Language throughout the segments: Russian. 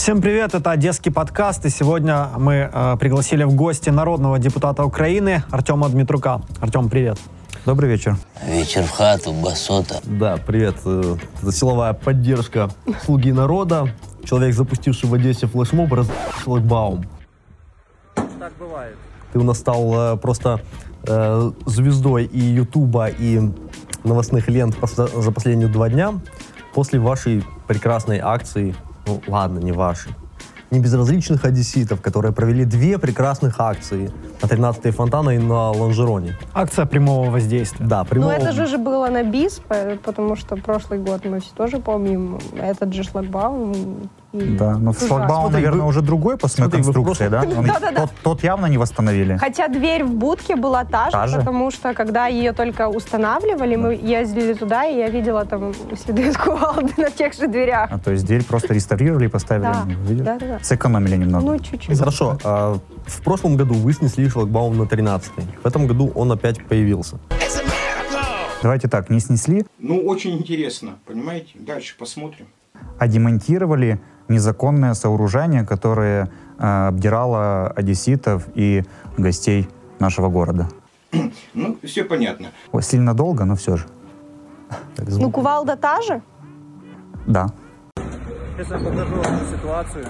Всем привет, это Одесский подкаст, и сегодня мы э, пригласили в гости народного депутата Украины Артема Дмитрука. Артем, привет. Добрый вечер. Вечер в хату, басота. Да, привет. Э, Это силовая поддержка «Слуги народа». Человек, запустивший в Одессе флешмоб, раз шлагбаум. Так бывает. Ты у нас стал э, просто э, звездой и Ютуба, и новостных лент пос- за последние два дня после вашей прекрасной акции, ну ладно, не вашей, не безразличных одесситов, которые провели две прекрасных акции на 13-й фонтана и на Лонжероне. Акция прямого воздействия. Да, Ну, прямого... это же же было на БИС, по- потому что прошлый год мы все тоже помним этот же шлагбаум. Да, но ужасно. шлагбаум, Смотри, наверное, вы- уже другой по смотри, вы конструкции, да? Он-. Тот, тот явно не восстановили. Хотя дверь в будке была та же, Та же? потому что когда ее только устанавливали, мы ездили туда, и я видела там следы от кувалды на тех же дверях. А, то есть дверь просто реставрировали и поставили. Да, да, да. Сэкономили немного. Ну, чуть-чуть. Хорошо. а в прошлом году вы снесли шлагбаум на 13-й. В этом году он опять появился. Давайте так, не снесли, Ну, очень интересно, понимаете? Дальше посмотрим. а демонтировали незаконное сооружение, которое э, обдирало одесситов и гостей нашего города. Ну, все понятно. Ой, сильно долго, но все же. Так, Ну, кувалда та же? Да. Сейчас я покажу ситуацию.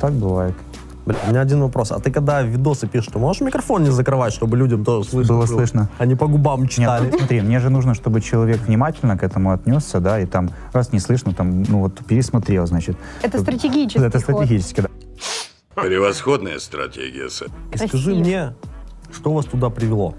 Так бывает. Бля, у меня один вопрос. А ты когда видосы пишешь, ты можешь микрофон не закрывать, чтобы людям тоже слышно Было слышно. А не по губам Нет, читали? ну, смотри, мне же нужно, чтобы человек внимательно к этому отнесся, да, и там раз не слышно, там, ну вот пересмотрел, значит. Это стратегический Это ход. стратегически, да. Превосходная стратегия, сэр. И скажи мне, что вас туда привело?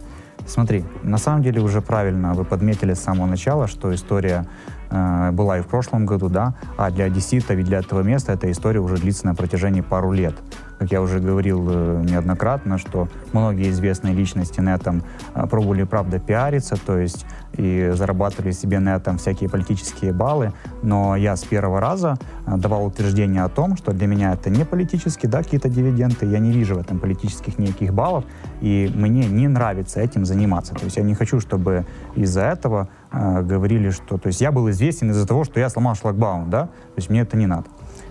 Смотри, на самом деле уже правильно вы подметили с самого начала, что история э, была и в прошлом году, да, а для одесситов и для этого места эта история уже длится на протяжении пару лет. Как я уже говорил э, неоднократно, что многие известные личности на этом э, пробовали, правда, пиариться, то есть и зарабатывали себе на этом всякие политические баллы, но я с первого раза э, давал утверждение о том, что для меня это не политические, да, какие-то дивиденды, я не вижу в этом политических никаких баллов, и мне не нравится этим заниматься. То есть я не хочу, чтобы из-за этого э, говорили, что... То есть я был известен из-за того, что я сломал шлагбаум, да? То есть мне это не надо.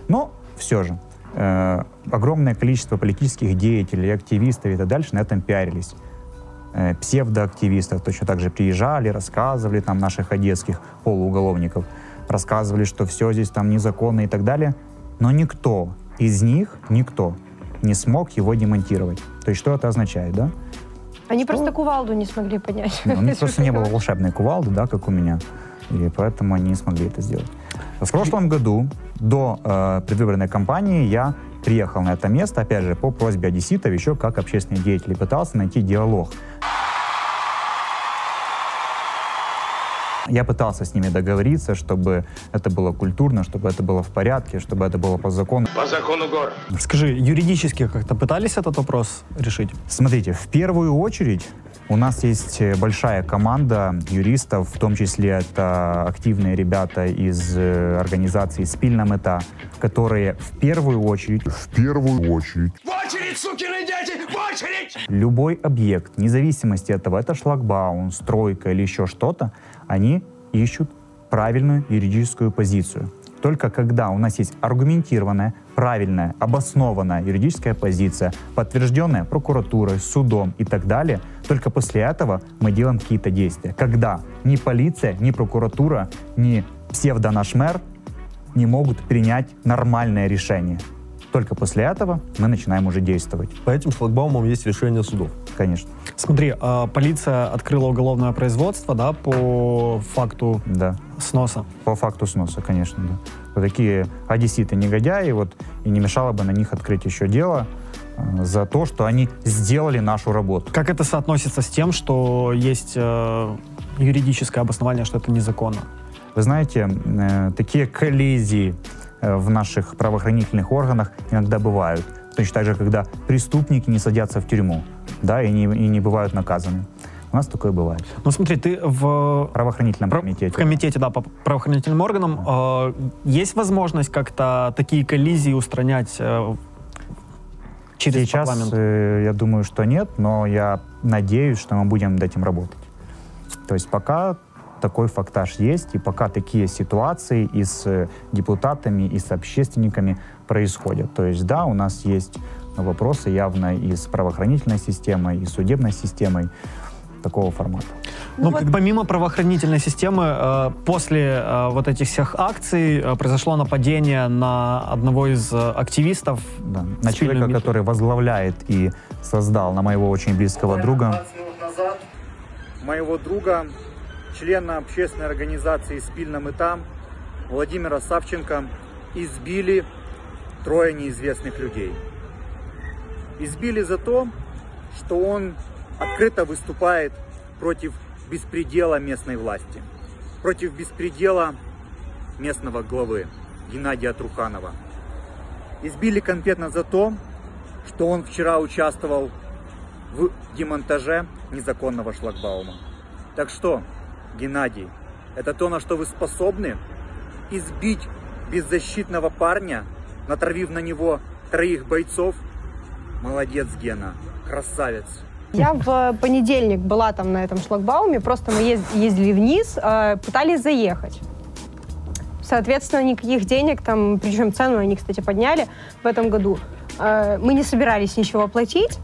Но все же э, огромное количество политических деятелей, активистов и так дальше на этом пиарились э, псевдоактивистов точно так же приезжали, рассказывали там наших одесских полууголовников, рассказывали, что все здесь там незаконно и так далее. Но никто из них, никто не смог его демонтировать. То есть что это означает, да? Они просто кувалду не смогли понять. Ну, у них просто не было волшебной кувалды, да, как у меня. И поэтому они не смогли это сделать. В прошлом году, до э, предвыборной кампании, я приехал на это место, опять же, по просьбе одесситов, еще как общественный деятель, и пытался найти диалог. Я пытался с ними договориться, чтобы это было культурно, чтобы это было в порядке, чтобы это было по закону. По закону гор. Скажи, юридически как-то пытались этот вопрос решить? Смотрите, в первую очередь у нас есть э, большая команда юристов, в том числе это активные ребята из э, организации «Спильна мета», которые в первую очередь, В первую очередь. любой объект, вне зависимости от того, это шлагбаум, стройка или еще что-то, они ищут правильную юридическую позицию. Только когда у нас есть аргументированная, правильная, обоснованная юридическая позиция, подтвержденная прокуратурой, судом и так далее, только после этого мы делаем какие-то действия. Когда ни полиция, ни прокуратура, ни псевдо-наш мэр не могут принять нормальное решение. Только после этого мы начинаем уже действовать, По этим шлагбаумам есть решение судов. конечно. Смотри, э, полиция открыла уголовное производство, да, по факту Да. сноса. По факту сноса, конечно, да. Вот такие одесситы негодяи, вот, и не мешало бы на них открыть еще дело э, за то, что они сделали нашу работу. Как это соотносится с тем, что есть э, юридическое обоснование, что это незаконно? Вы знаете, э, такие коллизии э, в наших правоохранительных органах иногда бывают. Точно так же, когда преступники не садятся в тюрьму, да, и не, и не бывают наказаны. У нас такое бывает. Ну смотри, ты в правоохранительном Про- комитете. В комитете, да, по правоохранительным органам. Э, есть возможность как-то такие коллизии устранять э, через Сейчас парламент? э, я думаю, что нет, но я надеюсь, что мы будем над этим работать. То есть пока такой фактаж есть, и пока такие ситуации и с э, депутатами, и с общественниками происходят. То есть, да, у нас есть вопросы явно и с правоохранительной системой, и с судебной системой такого формата. Ну, как помимо правоохранительной системы, э, после э, вот этих всех акций произошло нападение на одного из активистов. Да, на человека, мету. который возглавляет и создал, на моего очень близкого друга. Моего друга, члена общественной организации «Спильна мета» Владимира Савченко избили трое неизвестных людей. Избили за то, что он открыто выступает против беспредела местной власти, против беспредела местного главы Геннадия Труханова. Избили конкретно за то, что он вчера участвовал в демонтаже незаконного шлагбаума. Так что, Геннадий, это то, на что вы способны? Избить беззащитного парня, натравив на него троих бойцов? Молодец, Гена, красавец. Я в понедельник была там на этом шлагбауме, просто мы ез- ездили вниз, э, пытались заехать. Соответственно, никаких денег там, причем цену они, кстати, подняли в этом году. Э, Мы не собирались ничего платить,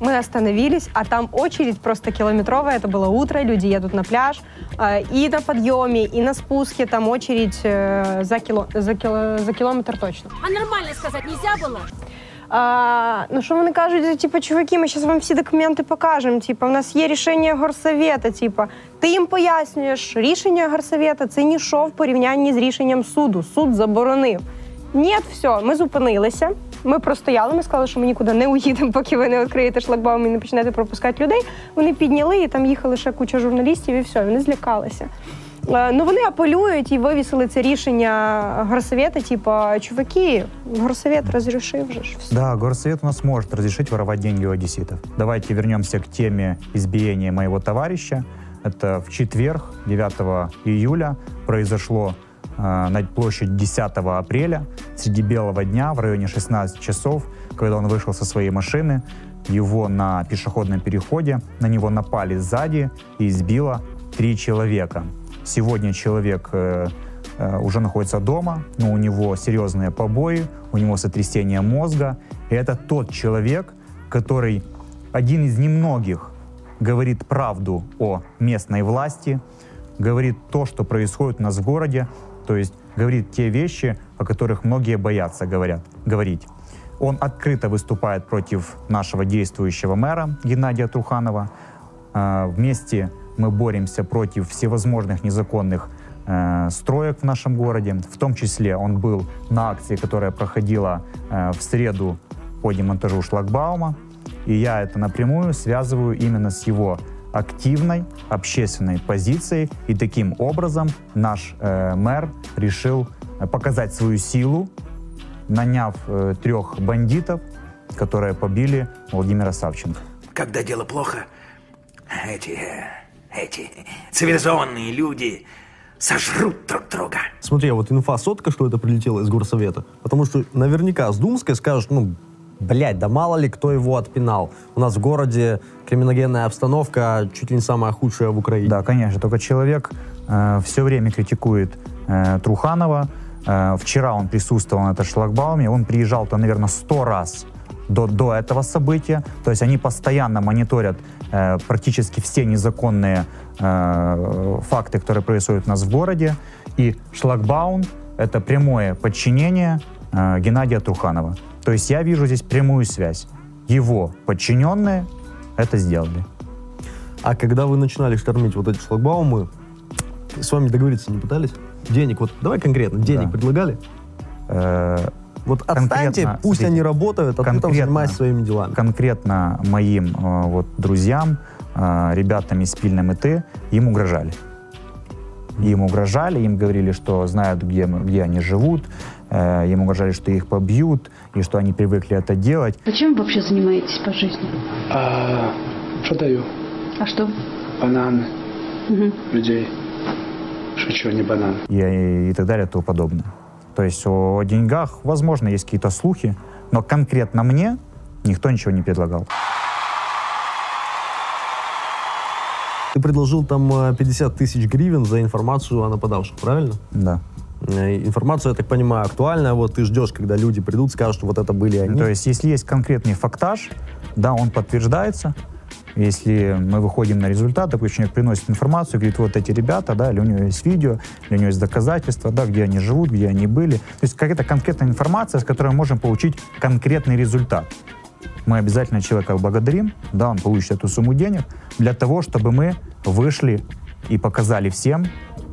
мы остановились, а там очередь просто километровая, это было утро, люди едут на пляж, э, и на подъеме, и на спуске там очередь э, за, кило, за, кило, за километр точно. А нормально сказать нельзя было? А, ну що вони кажуть, типу, чуваки, ми зараз вам всі документи покажемо. Типу, в нас є рішення горсовета. Типу, ти їм пояснюєш, рішення горсовета це ніщо в порівнянні з рішенням суду. Суд заборонив. Ні, все, ми зупинилися. Ми простояли, ми сказали, що ми нікуди не уїдемо, поки ви не відкриєте шлагбаум і не почнете пропускати людей. Вони підняли, і там їхали ще куча журналістів, і все, вони злякалися. Е, Ну, вони апелюють і вивісили це рішення горсовета, типу, чуваки, горсовет розрішив же все. Да, горсовет у нас может разрешить воровать деньги у одесситов. Давайте вернемся к теме избиения моего товарища. Это в четверг, 9 июля, произошло на площадь 10 апреля, среди белого дня, в районе 16 часов, когда он вышел со своей машины, его на пешеходном переходе, на него напали сзади и избило три человека. Сегодня человек э, э, уже находится дома, но у него серьезные побои, у него сотрясение мозга. И это тот человек, который один из немногих говорит правду о местной власти, говорит то, что происходит у нас в городе, то есть говорит те вещи, о которых многие боятся говорят, говорить. Он открыто выступает против нашего действующего мэра Геннадия Труханова. Э, Вместе мы боремся против всевозможных незаконных э, строек в нашем городе. В том числе он был на акции, которая проходила э, в среду по демонтажу шлагбаума. И я это напрямую связываю именно с его активной общественной позицией. И таким образом наш э, мэр решил э, показать свою силу, наняв э, трех бандитов, которые побили Владимира Савченко. Когда дело плохо, эти, эти цивилизованные люди сожрут друг друга. Смотри, а вот инфа сотка, что это прилетело из горсовета. Потому что наверняка с Думской скажут, ну, блядь, да мало ли кто его отпинал. У нас в городе криминогенная обстановка чуть ли не самая худшая в Украине. Да, конечно. Только человек все время критикует э, Труханова. Э, вчера он присутствовал на этом шлагбауме. Он приезжал то, наверное, сто раз до, до этого события. То есть они постоянно мониторят э, практически все незаконные э, факты, которые происходят у нас в городе. И шлагбаум — это прямое подчинение э, Геннадия Труханова. То есть я вижу здесь прямую связь. Его подчиненные это сделали. А когда вы начинали штормить вот эти шлагбаумы, с вами договориться не пытались? Денег, вот давай конкретно, денег Да. предлагали? Э, Вот отстаньте, Конкретно, пусть смотрите, они работают, а ты там занимайся своими делами. конкретно моим э, вот друзьям, э, ребятам из Пильной Мыты, им угрожали. Им угрожали, им говорили, что знают, где, мы- где они живут, э, им угрожали, что их побьют, и что они привыкли это делать. А чем вы вообще занимаетесь по жизни? А, продаю А что? бананы Мгм. людей. Шучу, не банан. и, и так далее и тому подобное. То есть о деньгах, возможно, есть какие-то слухи, но конкретно мне никто ничего не предлагал. Ты предложил там э, 50 тысяч гривен за информацию о нападавших, правильно? Да. Э, Информацию, я так понимаю, актуальная. Вот ты ждешь, когда люди придут, скажут, что вот это были они. То есть, если есть конкретный фактаж, да, он подтверждается. Если мы выходим на результат, допустим, человек приносит информацию, говорит, вот эти ребята, да, или у него есть видео, или у него есть доказательства, да, где они живут, где они были. То есть какая-то конкретная информация, с которой мы можем получить конкретный результат. Мы обязательно человека благодарим, да, он получит эту сумму денег для того, чтобы мы вышли и показали всем,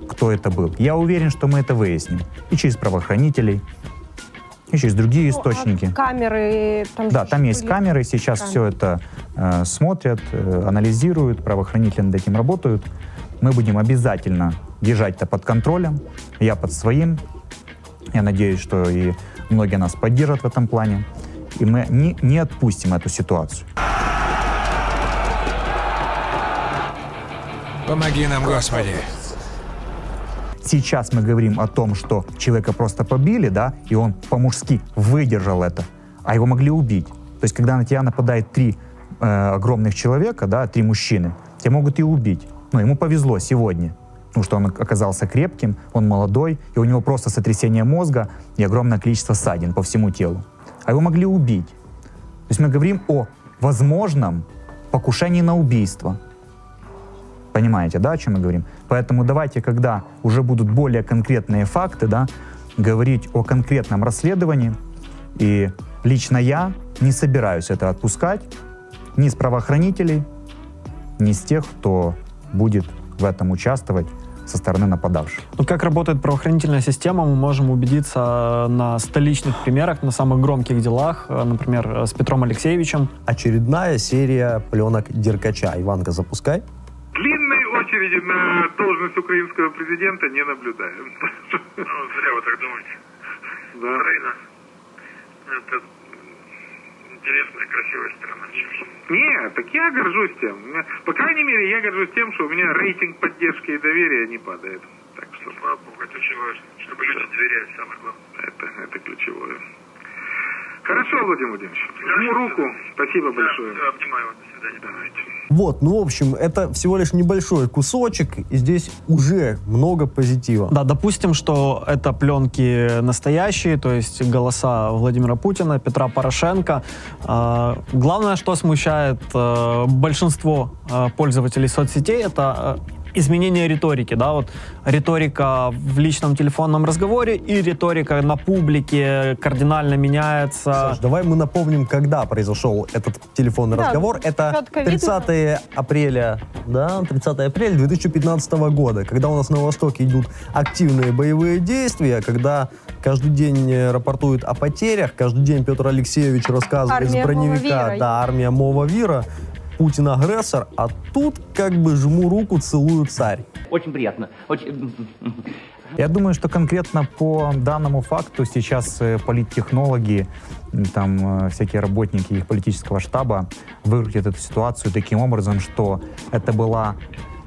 кто это был. Я уверен, что мы это выясним. И через правоохранителей, и через другие источники. Ну, а камеры там Да, там есть были. камеры, сейчас Камеры. все это э, смотрят, э, анализируют, правоохранители над этим работают. Мы будем обязательно держать это под контролем. Я под своим. Я надеюсь, что и многие нас поддержат в этом плане. И мы не, не отпустим эту ситуацию. Помоги нам, Господи. Сейчас мы говорим о том, что человека просто побили, да, и он по-мужски выдержал это, а его могли убить. То есть, когда на тебя нападает три э, огромных человека, да, три мужчины, тебя могут и убить. Но ему повезло сегодня, потому что он оказался крепким, он молодой, и у него просто сотрясение мозга и огромное количество ссадин по всему телу. А его могли убить. То есть мы говорим о возможном покушении на убийство. Понимаете, да, о чем мы говорим? Поэтому давайте, когда уже будут более конкретные факты, да, говорить о конкретном расследовании. И лично я не собираюсь это отпускать ни с правоохранителей, ни с тех, кто будет в этом участвовать со стороны нападавших. Ну, как работает правоохранительная система, мы можем убедиться на столичных примерах, на самых громких делах, э, например, э, с Петром Алексеевичем. Очередная серия пленок Деркача. Иванка, запускай. Длинной очереди на должность украинского президента не наблюдаем. зря вы так думаете. Да. Украина это интересная, красивая страна. Нет, так я горжусь тем. По крайней мере, я горжусь тем, что у меня рейтинг поддержки и доверия не падает. Так что, слава богу, это очень важно. Чтобы люди доверяли, самое главное. Это, это ключевое. Хорошо, Владимир Владимирович. Жму руку. Спасибо большое. обнимаю вас. Вот, ну, в общем, это всего лишь небольшой кусочек, и здесь уже много позитива. Да, допустим, что это пленки настоящие, то есть голоса Владимира Путина, Петра Порошенко. А, Главное, что смущает э, большинство э, пользователей соцсетей, это э, изменение риторики, да, вот риторика в личном телефонном разговоре и риторика на публике кардинально меняется. Саш, давай мы напомним, когда произошел этот телефонный Да, разговор. Это четко видно. 30 апреля, да, 30 апреля 2015 года, когда у нас на Востоке идут активные боевые действия, когда каждый день э, рапортуют о потерях, каждый день Петр Алексеевич рассказывает Армия с броневика, да, армия Мова Вира, Путин агрессор, а тут как бы жму руку, целую царь. Очень приятно. Очень... Я думаю, что конкретно по данному факту сейчас э, политтехнологи, там э, всякие работники их политического штаба выкрутят эту ситуацию таким образом, что это была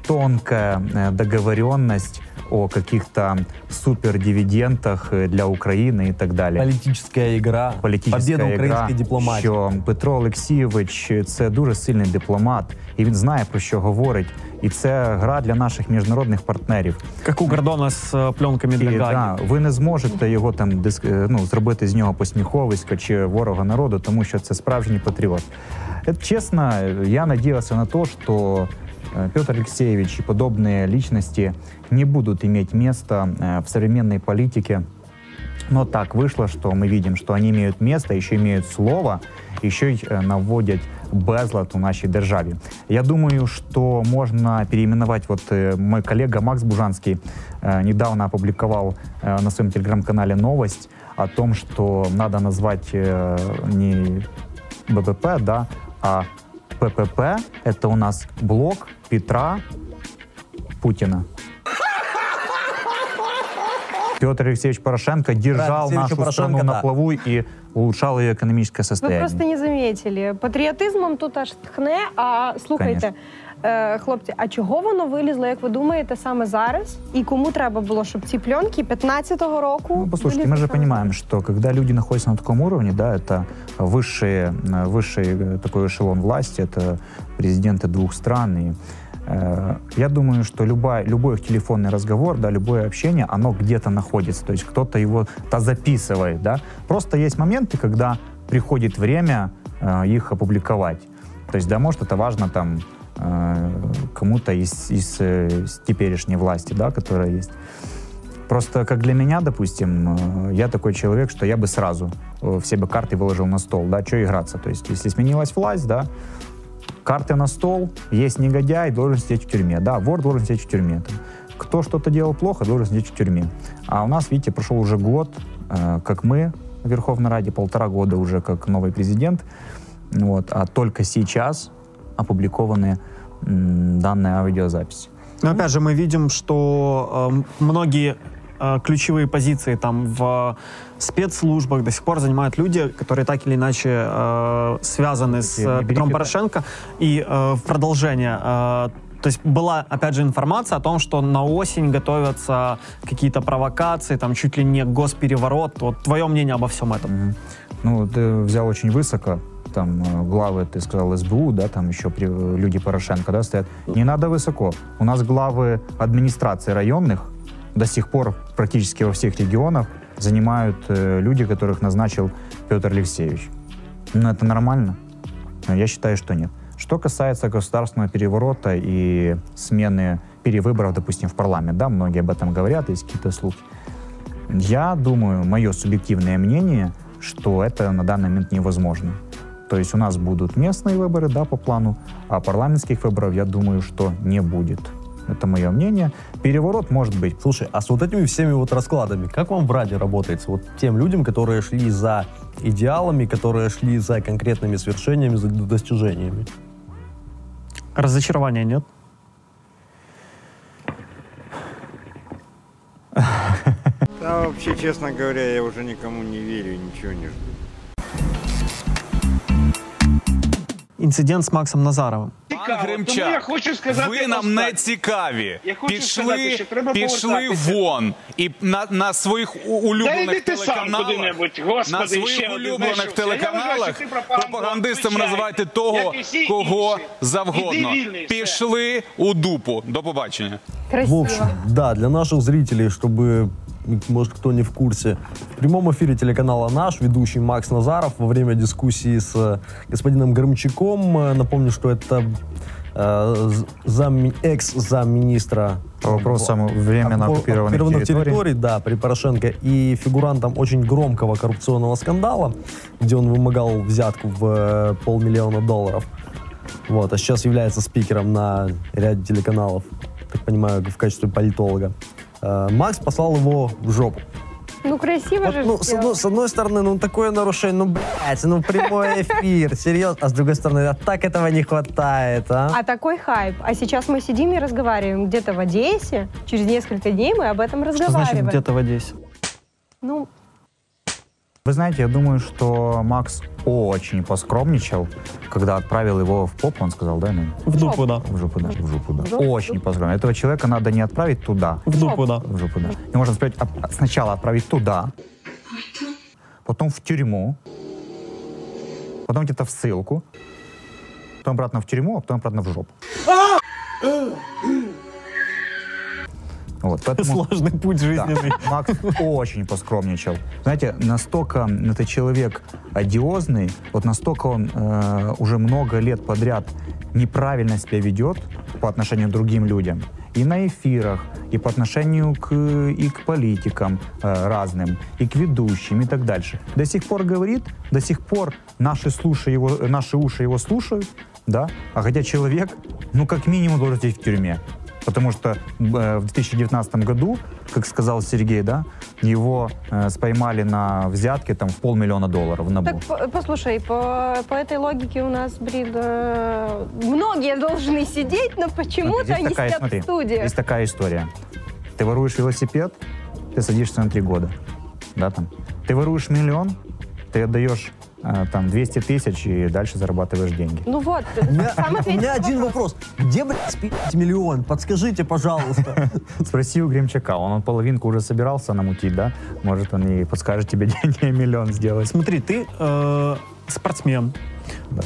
тонкая э, договоренность о каких-то супердивидендах э, для Украины и так далее. Политическая игра, Політична победа ігра, української дипломатії. що Петро Олексійович це дуже сильний дипломат, і він знає про що говорить. І це гра для наших міжнародних партнерів. Как у Гордона с э, пленками для І, Гаги. да, ви не зможете його там диск, е, ну, зробити з нього посміховисько чи ворога народу, тому що це справжній патріот. Е, Честно, я надеялся на то, что э, Петр Алексеевич и подобные личности Не будут иметь места э, в современной политике. Но так вышло, что мы видим, что они имеют место, еще имеют слово, еще э, наводять безлад у нашей державе. Я думаю, что можно переименовать, вот э, мой коллега Макс Бужанский недавно опубликовал на своем телеграм-канале новость о том, что надо назвать не ББП, да, а ППП. Это у нас блок Петра Путина. Петр Алексеевич Порошенко держал Алексеевича нашу Порошенко, страну да. на плаву и улучшал ее экономическое Ви состояние. просто не заметили. Патріотизмом тут аж тхне. А слухайте, е, хлопці, а чого воно вилізло, як ви думаєте, саме зараз? І кому треба було, щоб ці пленки 15-го року? Ну, послушайте, вилізли мы же саме понимаем, что когда люди находятся на таком уровне, да, это высший, э, высший э, такой эшелон власти, это президенты двух стран, и Э, я думаю, что любой их телефонный разговор, да, любое общение, оно где-то находится. То есть кто-то его то записывает. Да? Просто есть моменты, когда приходит время э, их опубликовать. То есть, да, может, это важно там э, кому-то из, из, э, из теперешней власти, да, которая есть. Просто как для меня, допустим, э, я такой человек, что я бы сразу э, все бы карты выложил на стол, да, что играться. То есть, если сменилась власть, да, карты на стол, есть негодяй, должен сидеть в тюрьме, да, вор должен сидеть в тюрьме. Кто что-то делал плохо, должен сидеть в тюрьме. А у нас, видите, прошел уже год, э, как мы в Верховной Раде, полтора года уже как новый президент, вот, а только сейчас опубликованы м, данные аудиозаписи. Но опять же, мы видим, что э, многие э, ключевые позиции там в спецслужбах до сих пор занимают люди, которые так или иначе э, связаны с э, Петром. Порошенко. И э, в продолжение, э, то есть была, опять же, информация о том, что на осень готовятся какие-то провокации, там чуть ли не госпереворот. Вот твое мнение обо всем этом? Мгм. Ну, ты взял очень высоко, там э, главы, ты сказал, СБУ, да, там еще при- э, люди Порошенко, да, стоят. Не надо высоко. У нас главы администрации районных до сих пор практически во всех регионах занимают э, люди, которых назначил Петр Алексеевич. Ну, это нормально? Но я считаю, что нет. Что касается государственного переворота и смены перевыборов, допустим, в парламент, да, многие об этом говорят, есть какие-то слухи. Я думаю, мое субъективное мнение, что это на данный момент невозможно. То есть у нас будут местные выборы, да, по плану, а парламентских выборов, я думаю, что не будет. Это мое мнение. Переворот может быть. Слушай, а с вот этими всеми вот раскладами, как вам в Раде работается? Вот тем людям, которые шли за идеалами, которые шли за конкретными свершениями, за достижениями. Разочарования нет? Да, вообще, честно говоря, я уже никому не верю, ничего не жду. Инцидент с Максом Назаровым. Пан Гримчак, Тому я хочу сказати ви нам не цікаві. Я хочу Пішли, сказати, що треба пішли вон і на, на своїх улюблених ти телеканалах. господи, на своїх улюблених телеканалах пропагандистами називайте того, всі кого інші. завгодно. Вільний, все. Пішли у дупу. До побачення. Красиво. В общем, да, для наших зрителей, чтобы, может, кто не в курсе, в прямом эфире телеканала «Наш» ведущий Макс Назаров во время дискуссии с э, господином Громчаком, э, напомню, что это э, зам, экс-замминистра По вопросам временно оккупированных оккупированных территорий. территорий, да, при Порошенко, и фигурантом очень громкого коррупционного скандала, где он вымогал взятку в э, полмиллиона долларов. Вот, а сейчас является спикером на ряде телеканалов, так понимаю, в качестве политолога. Э, Макс послал его в жопу. Ну, красиво Вот, же ну, с, одной, с одной стороны, ну, такое нарушение, ну, блядь, ну, прямой эфир, серьезно. А с другой стороны, а так этого не хватает, а? А такой хайп. А сейчас мы сидим и разговариваем где-то в Одессе. Через несколько дней мы об этом Что разговариваем. значит где-то в Одессе? Ну, Вы знаете, я думаю, что Макс очень поскромничал, когда отправил его в поп, он сказал, да, ну, В дупу, да. в жопу, да, в жопу, да. В жопу? Очень поскромничал. Этого человека надо не отправить туда, В дупу, да. в жопу, да. И можно сказать, сначала отправить туда, потом в тюрьму, потом где-то в ссылку, потом обратно в тюрьму, а потом обратно в жопу. Вот, поэтому... Сложный путь Да, жизненный. Макс очень поскромничал. Знаете, настолько это человек одиозный, вот настолько он э, уже много лет подряд неправильно себя ведет по отношению к другим людям. И на эфирах, и по отношению к, и к политикам э, разным, и к ведущим, и так дальше. До сих пор говорит, до сих пор наши, слушай его, наши уши его слушают, да, а хотя человек, ну, как минимум, должен сидеть в тюрьме. Потому что э, в 2019 году, как сказал Сергей, да, его э, споймали на взятке там в полмиллиона долларов НАБУ. так по- послушай, по, по этой логике у нас, блин, э, многие должны сидеть, но почему-то Здесь они такая, сидят смотри, в студии. Есть такая история. Ты воруешь велосипед, ты садишься на три года. Да, там. Ты воруешь миллион, ты отдаешь там 200 тысяч и дальше зарабатываешь деньги. Ну вот, У меня, сам у ответил меня на один вопрос. Где, блядь, спить миллион? Подскажите, пожалуйста. Спроси у Гремчака, он, половинку уже собирался намутить, да? Может, он и подскажет тебе деньги миллион сделать. Смотри, ты э, спортсмен,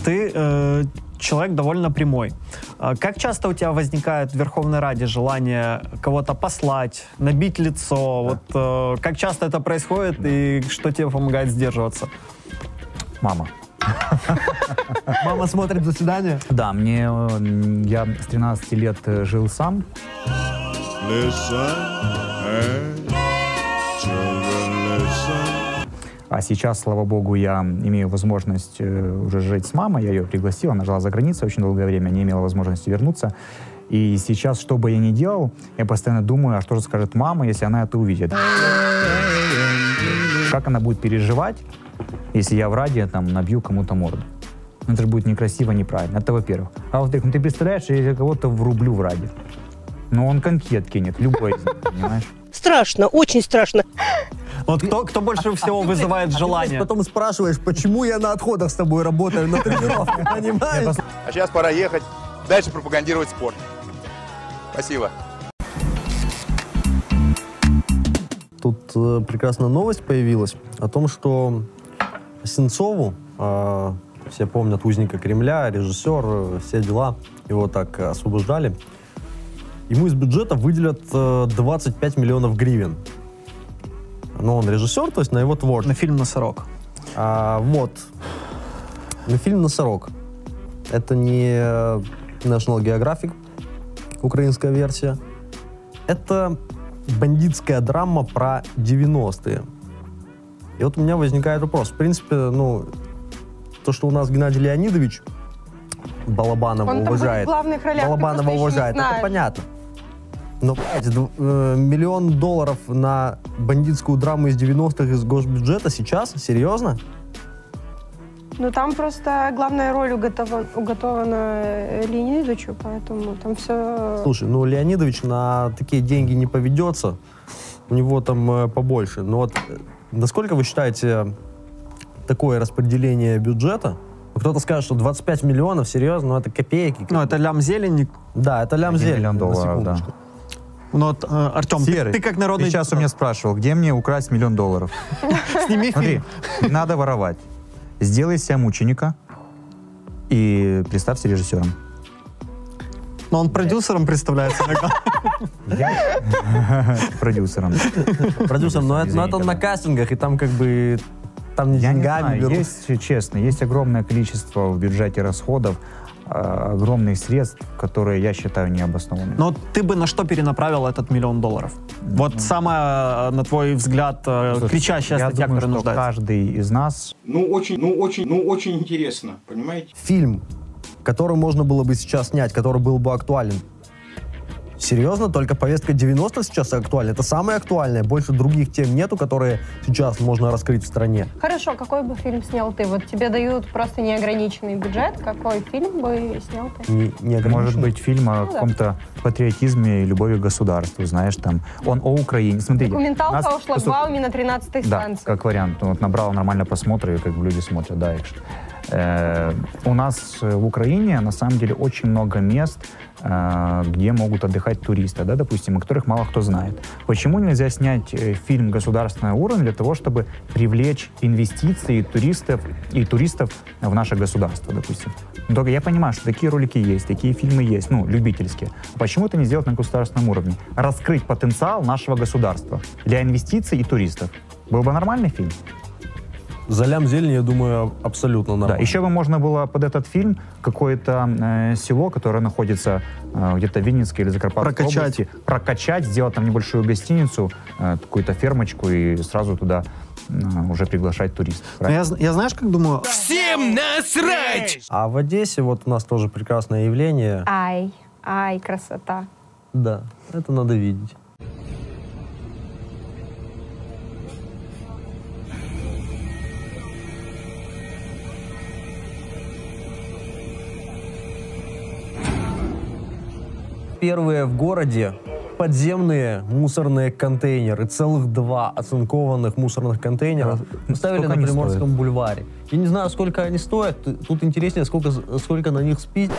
ты э, человек довольно прямой. А Как часто у тебя возникает в Верховной Раде желание кого-то послать, набить лицо? Вот э, как часто это происходит и что тебе помогает сдерживаться? Мама. Мама смотрит заседание? Да, мне э, я с 13 лет э, жил сам. А сейчас, слава богу, я имею возможность э, уже жить с мамой. Я ее пригласил, она жила за границей очень долгое время, не имела возможности вернуться. И сейчас, что бы я ни делал, я постоянно думаю, а что же скажет мама, если она это увидит. Как она будет переживать, если я в раде там набью кому-то морду. Ну, это же будет некрасиво, неправильно. Это во-первых. А во-вторых, ну ты представляешь, если я кого-то врублю в раде. Ну он конкет кинет, любой из них, понимаешь? Страшно, очень страшно. Вот кто, кто больше всего вызывает желание? Потом спрашиваешь, почему я на отходах с тобой работаю на тренировке, понимаешь? А сейчас пора ехать, дальше пропагандировать спорт. Спасибо. Тут э, прекрасная новость появилась о том, что Сенцову, э, все помнят узника Кремля, режиссер, э, все дела, его так э, освобождали. Ему из бюджета выделят э, 25 миллионов гривен. Но он режиссер, то есть на его творчество. На фильм «Носорог». А, вот. На фильм «Носорог». Это не э, National Geographic, украинская версия. Это бандитская драма про 90-е. И вот у меня возникает вопрос. В принципе, ну, то, что у нас Геннадий Леонидович Балабанова Он там уважает, главных ролях, Балабанова уважает, это понятно. Но, блядь, э, миллион долларов на бандитскую драму из 90-х из госбюджета сейчас? Серьезно? Ну там просто главная роль уготована, уготована э, Леонидовичу, поэтому там все... Слушай, ну Леонидович на такие деньги не поведется. У него там э, побольше. Но вот насколько вы считаете такое распределение бюджета? Ну, Кто-то скажет, что 25 миллионов, серьезно, ну это копейки. Ну, это лям зелень. Да, это лям Один зелень. миллион долларов, да. секундочку. Ну вот, э, Артем, ты, ты как народный... Ты сейчас у меня спрашивал, где мне украсть миллион долларов? Сними Смотри, фильм. не надо воровать. Сделай себя мученика и представься режиссером. Но он продюсером представляется иногда. Продюсером. Продюсер, но это, но это Извините, на кастингах, и там как бы там не Я не деньгами знаю, берут. есть, честно, есть огромное количество в бюджете расходов, э, огромных средств, которые я считаю необоснованными. Но ты бы на что перенаправил этот миллион долларов? Вот самая, на твой взгляд, э, Слушай, кричащая я статья, думаю, которая что нуждается. каждый из нас Ну, очень, ну, очень, ну, очень интересно, понимаете? Фильм, который можно было бы сейчас снять, который был бы актуален. Серьезно? Только повестка 90 сейчас актуальна? Это самое актуальное? Больше других тем нету, которые сейчас можно раскрыть в стране? Хорошо, какой бы фильм снял ты? Вот тебе дают просто неограниченный бюджет, какой фильм бы снял ты? Не? Может быть, фильм о Ну да. каком-то патриотизме и любови к государству, знаешь, там, он о Украине. Смотрите, Документалка нас- о шлагбауме на 13-й Да, станции. как вариант. Ну, Вот набрал нормально просмотры, и как бы люди смотрят, да, экшен. Э, у нас э, в Украине, на самом деле, очень много мест, где могут отдыхать туристы, да, допустим, о которых мало кто знает. Почему нельзя снять э, фильм государственного уровня для того, чтобы привлечь инвестиции туристов и туристов в наше государство, допустим? Ну, Только я понимаю, что такие ролики есть, такие фильмы есть, ну, любительские. Почему это не сделать на государственном уровне? Раскрыть потенциал нашего государства для инвестиций и туристов. Был бы нормальный фильм? За лям зелень, я думаю, абсолютно Да, нормально. еще бы можно было под этот фильм какое-то э, село, которое находится э, где-то в Винницкой или Закарпатской Прокачать. области, прокачать, сделать там небольшую гостиницу, э, какую-то фермочку и сразу туда э, уже приглашать туристов. Но Я, я знаешь, как думаю, Всем насрать! А в Одессе вот у нас тоже прекрасное явление. Ай, ай, красота. Да, это надо видеть. Первые в городе подземные мусорные контейнеры, целых два оцинкованных мусорных контейнера поставили сколько на Приморском стоят? бульваре. Я не знаю, сколько они стоят. Тут интереснее, сколько, сколько на них спить.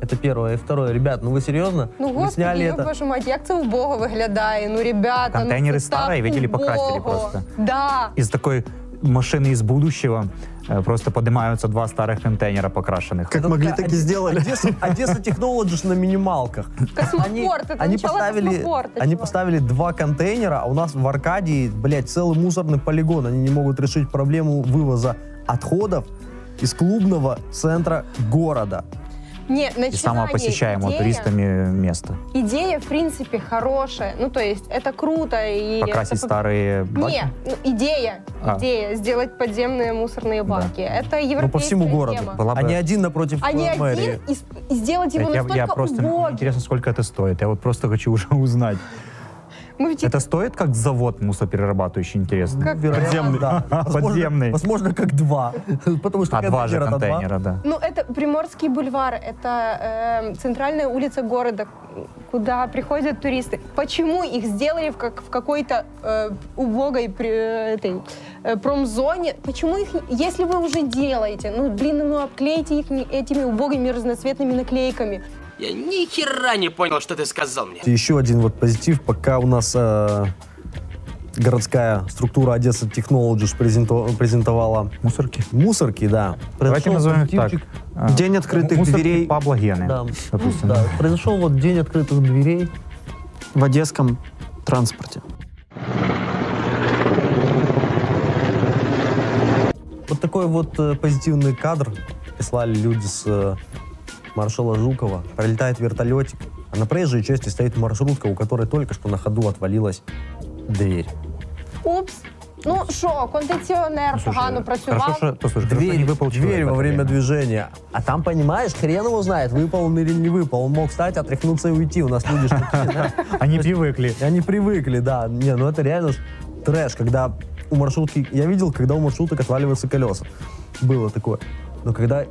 Это первое. И второе. Ребят, ну вы серьезно? Ну, вы господи, сняли это? боже мать, як це убого виглядає. Ну, ребята, Контейнери ну, старые, видели, покрасили просто. Да. Из такой машины из будущего э, просто поднимаются два старых контейнера покрашенных. Как могли, так и сделали. Одесса, Одесса Technologies на минималках. Космопорт, это они поставили, они поставили два контейнера, а у нас в Аркадии, блядь, целый мусорный полигон. Они не могут решить проблему вывоза отходов из клубного центра города. Не, И начинание, самого посещаемого идея- туристами места. Идея, в принципе, хорошая. Ну, то есть, это круто. И Покрасить это старые баки? Не, ну, идея, А. идея сделать подземные мусорные баки. Это европейская Ну, по всему городу. Была бы- А не один напротив А не мэрии. один и, и сделать его я, настолько я просто убогим. интересно, сколько это стоит. Я вот просто хочу уже узнать. Мы типа, Это стоит как завод мусоперерабатывающий, интересно? Как- Вероятно, да. Возможно- Подземный. Возможно, как два. Потому что А два же два. контейнера, да. Ну, это Приморский бульвар, это э, центральная улица города, куда приходят туристы. Почему их сделали в, как, в какой-то э, убогой при- э, этой, э, промзоне? Почему их, если вы уже делаете, ну, блин, ну, обклейте их этими убогими разноцветными наклейками. Я ни хера не понял, что ты сказал мне. Еще один вот позитив, пока у нас э, городская структура Одесса Technologies презенто- презентовала мусорки. Мусорки, да. Давайте назовем их так. А, День открытых мусорки дверей Пабло Гены, Да. допустим. Да, произошел вот день открытых дверей. в одесском транспорте. Вот такой вот э, позитивный кадр прислали люди с э, маршала Жукова. Пролетает вертолетик, а на проезжей части стоит маршрутка, у которой только что на ходу отвалилась дверь. Упс. Ну що, кондиціонер погано працював. Хорошо, что, послушай, хорошо, Дверь, не выпал дверь человек в во время движения. А там, понимаешь, хрен его знает, выпал он или не выпал. Он мог встать, отряхнуться и уйти. У нас люди ж такие, знаешь, Они привыкли. Они привыкли, да. Не, ну это реально ж трэш, когда у маршрутки... Я видел, когда у маршруток отваливаются колеса. Было такое. Но когда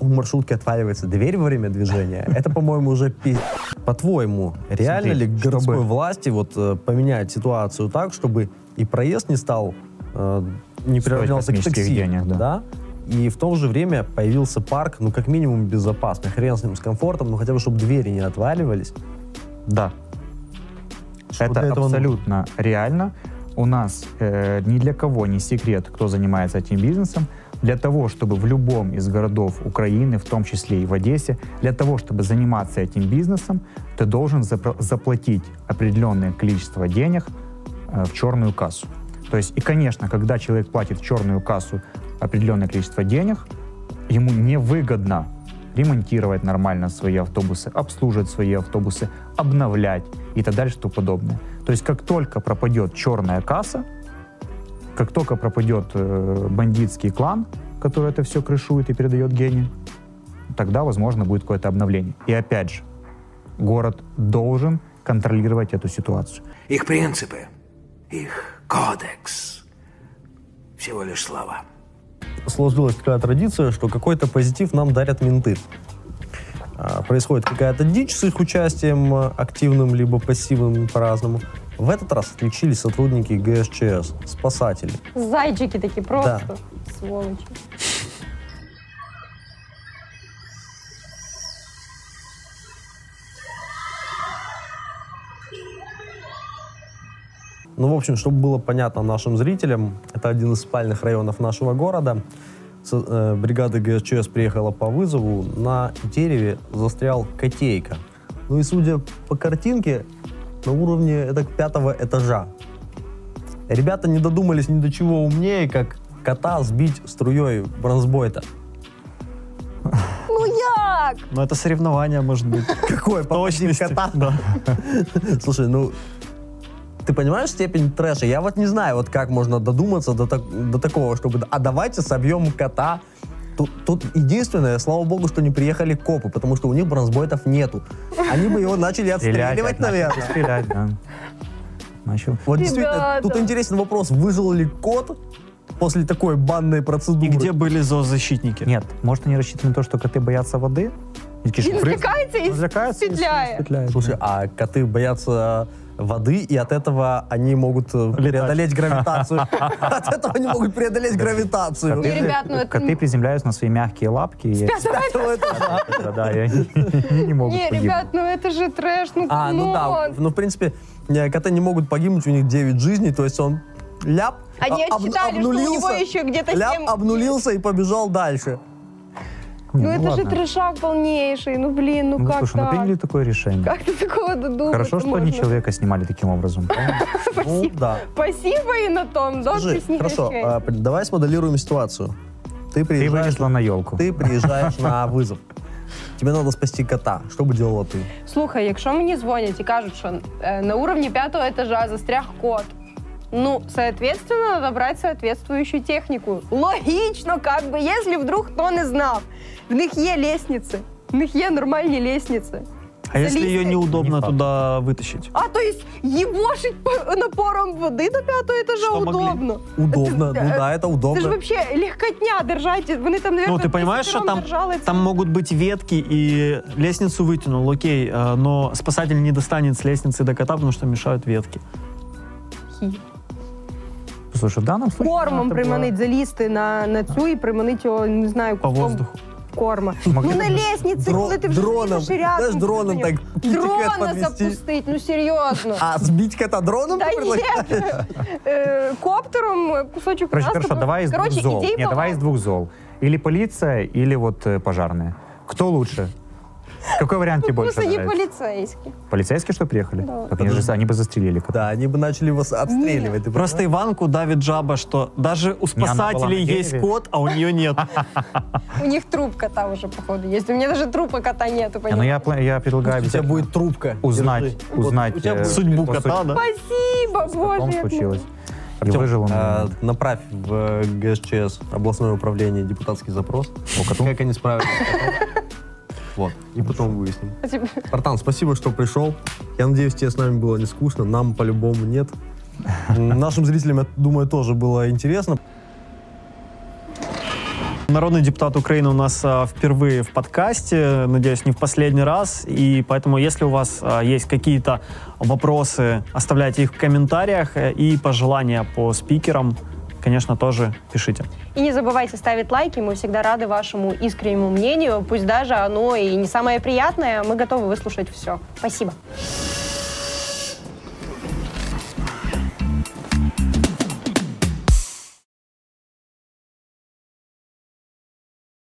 у маршрутки отваливается дверь во время движения, это, по-моему, уже пи... По-твоему, реально Смотри, ли городской чтобы- власти вот э, поменять ситуацию так, чтобы и проезд не стал, э, не приравнялся к такси, денег, да. И в то же время появился парк, ну, как минимум, безопасный. Хрен с ним, с комфортом, но хотя бы, чтобы двери не отваливались. Да. Что Это абсолютно реально. У нас э, ни для кого не секрет, кто занимается этим бизнесом. Для того, чтобы в любом из городов Украины, в том числе и в Одессе, для того, чтобы заниматься этим бизнесом, ты должен заплатить определенное количество денег э, в черную кассу. То есть, и, конечно, когда человек платит в черную кассу определенное количество денег, ему невыгодно ремонтировать нормально свои автобусы, обслуживать свои автобусы, обновлять и так далее, что подобное. То есть как только пропадет черная касса, как только пропадет э, бандитский клан, который это все крышует и передает гений, тогда, возможно, будет какое-то обновление. И опять же, город должен контролировать эту ситуацию. Их принципы, их кодекс. Всего лишь слова. сложилась такая традиция, что какой-то позитив нам дарят менты. А, Происходит какая-то дичь с их участием э, активным либо пассивным по-разному. В этот раз отличились сотрудники ГСЧС, спасатели. Зайчики такі просто. Сволочі. Ну, в общем, чтобы было понятно нашим зрителям, это один из спальных районов нашего города. С- э, бригада ГСЧС приехала по вызову. На дереве застрял котейка. Ну и судя по картинке, на уровне это пятого этажа. Ребята не додумались ни до чего умнее, как кота сбить струей бронзбойта. Ну як? Ну, это соревнование, может быть. Какое? Точность кота? Слушай, ну, ты понимаешь степень трэша? Я вот не знаю, вот как можно додуматься до, так- до такого, чтобы... А давайте собьем кота. Тут, тут единственное, слава богу, что не приехали копы, потому что у них бронзбойтов нету. Они бы его начали отстреливать, опять начали наверное. Стрелять, да. Начал. Вот действительно, тут интересный вопрос, выжил ли кот после такой банной процедуры? И где были зоозащитники? Нет, может, они рассчитаны на то, что коты боятся воды? И такие, Він «Фриц, злякається і Злякається і петляє. петляє. Слушай, а коты боятся воды, и от этого они могут э, преодолеть гравитацию. От этого они могут преодолеть гравитацию. Ребят, ну. Коты приземляются на свои мягкие лапки. Да, да, и они они не могут Не, ребят, ну это же трэш, ну А, ну да, ну в принципе, не, коты не могут погибнуть, у них 9 жизней, то есть он ляп, Они об- отчитали, что у него обнулился, еще где-то ляп, семь- обнулился и побежал дальше. Ну, это же ладно. трешак полнейший. Ну, блин, ну, Ну, как слушай, ну так? приняли такое решение. Как ты такого додуматься Хорошо, что можно? они человека снимали таким образом. правильно? Ну, да. Спасибо и на том, да, Скажи, ты с них хорошо, общаешься. а, п- давай смоделируем ситуацию. Ты Ты приезжаешь, вылезла на елку. ты приезжаешь на вызов. Тебе надо спасти кота. Что бы делала ты? Слухай, якщо мені дзвонять і кажуть, що е, на уровні п'ятого етажа застряг кот, ну, соответственно, надо брать соответствующую технику. Логично, как бы, если вдруг хто не знав. В них є лестниці, в них є нормальні лестниці. А если ее Залезть- неудобно Не факт. туда вытащить? А, то есть ебошить по- напором води до п'ятого етажа Що могли? удобно. Удобно. Ну Це- да, это Це ж удобно. вообще легкотня держать. Вони там, наверное, Ну, ты понимаешь, что там, держали це. там могут быть ветки, и лестницу вытянул, окей, э, но спасатель не достанет с лестницы до кота, потому что мешают ветки. Слушай, в данном случае... Кормом надо было- приманить, залізти на, на цю і приманить його, не знаю, По куском воздуху. корма. Могли ну на б лестниці, дро- коли ти вже дроном, їдеш рядом. знаєш, дроном так кітикет Дрона подвести. запустить, ну серйозно. А сбить кота дроном Та ты ні, предлагаешь? Е, коптером е, кусочок Короче, м'яса. хорошо, давай из двух Короче, зол. ідей Нет, давай из багато. двух зол. Или полиция, или вот э, пожарные. Кто лучше? Какой вариант тебе больше Просто не поліцейські. Полицейские, что приехали? Да. Так они же они бы застрелили. Да, они бы начали вас обстреливать. Просто Иванку давит жаба, что даже у спасателей есть кот, а у нее нет. У них труп кота уже, походу, есть. У меня даже трупа кота нету, Не, Ну я, предлагаю У тебя будет трубка. узнать, Держи. узнать Вот у тебя э, Судьбу кота, да? Спасибо, что боже. як случилось. Артем, выжил он. а, направь в э, ГСЧС областное управление депутатский запрос. Как они справились. Вот, и потом выясним. Спасибо. Братан, спасибо, что пришел. Я надеюсь, тебе с нами было не скучно. Нам по-любому нет. Нашим зрителям, я думаю, тоже было интересно. Народный депутат Украины у нас а, впервые в подкасте, надеюсь, не в последний раз. И поэтому, если у вас а, есть какие-то вопросы, оставляйте их в комментариях. э, И пожелания по спикерам, конечно, тоже пишите. И не забывайте ставить лайки, мы всегда рады вашему искреннему мнению, пусть даже оно и не самое приятное, мы готовы выслушать все. Спасибо.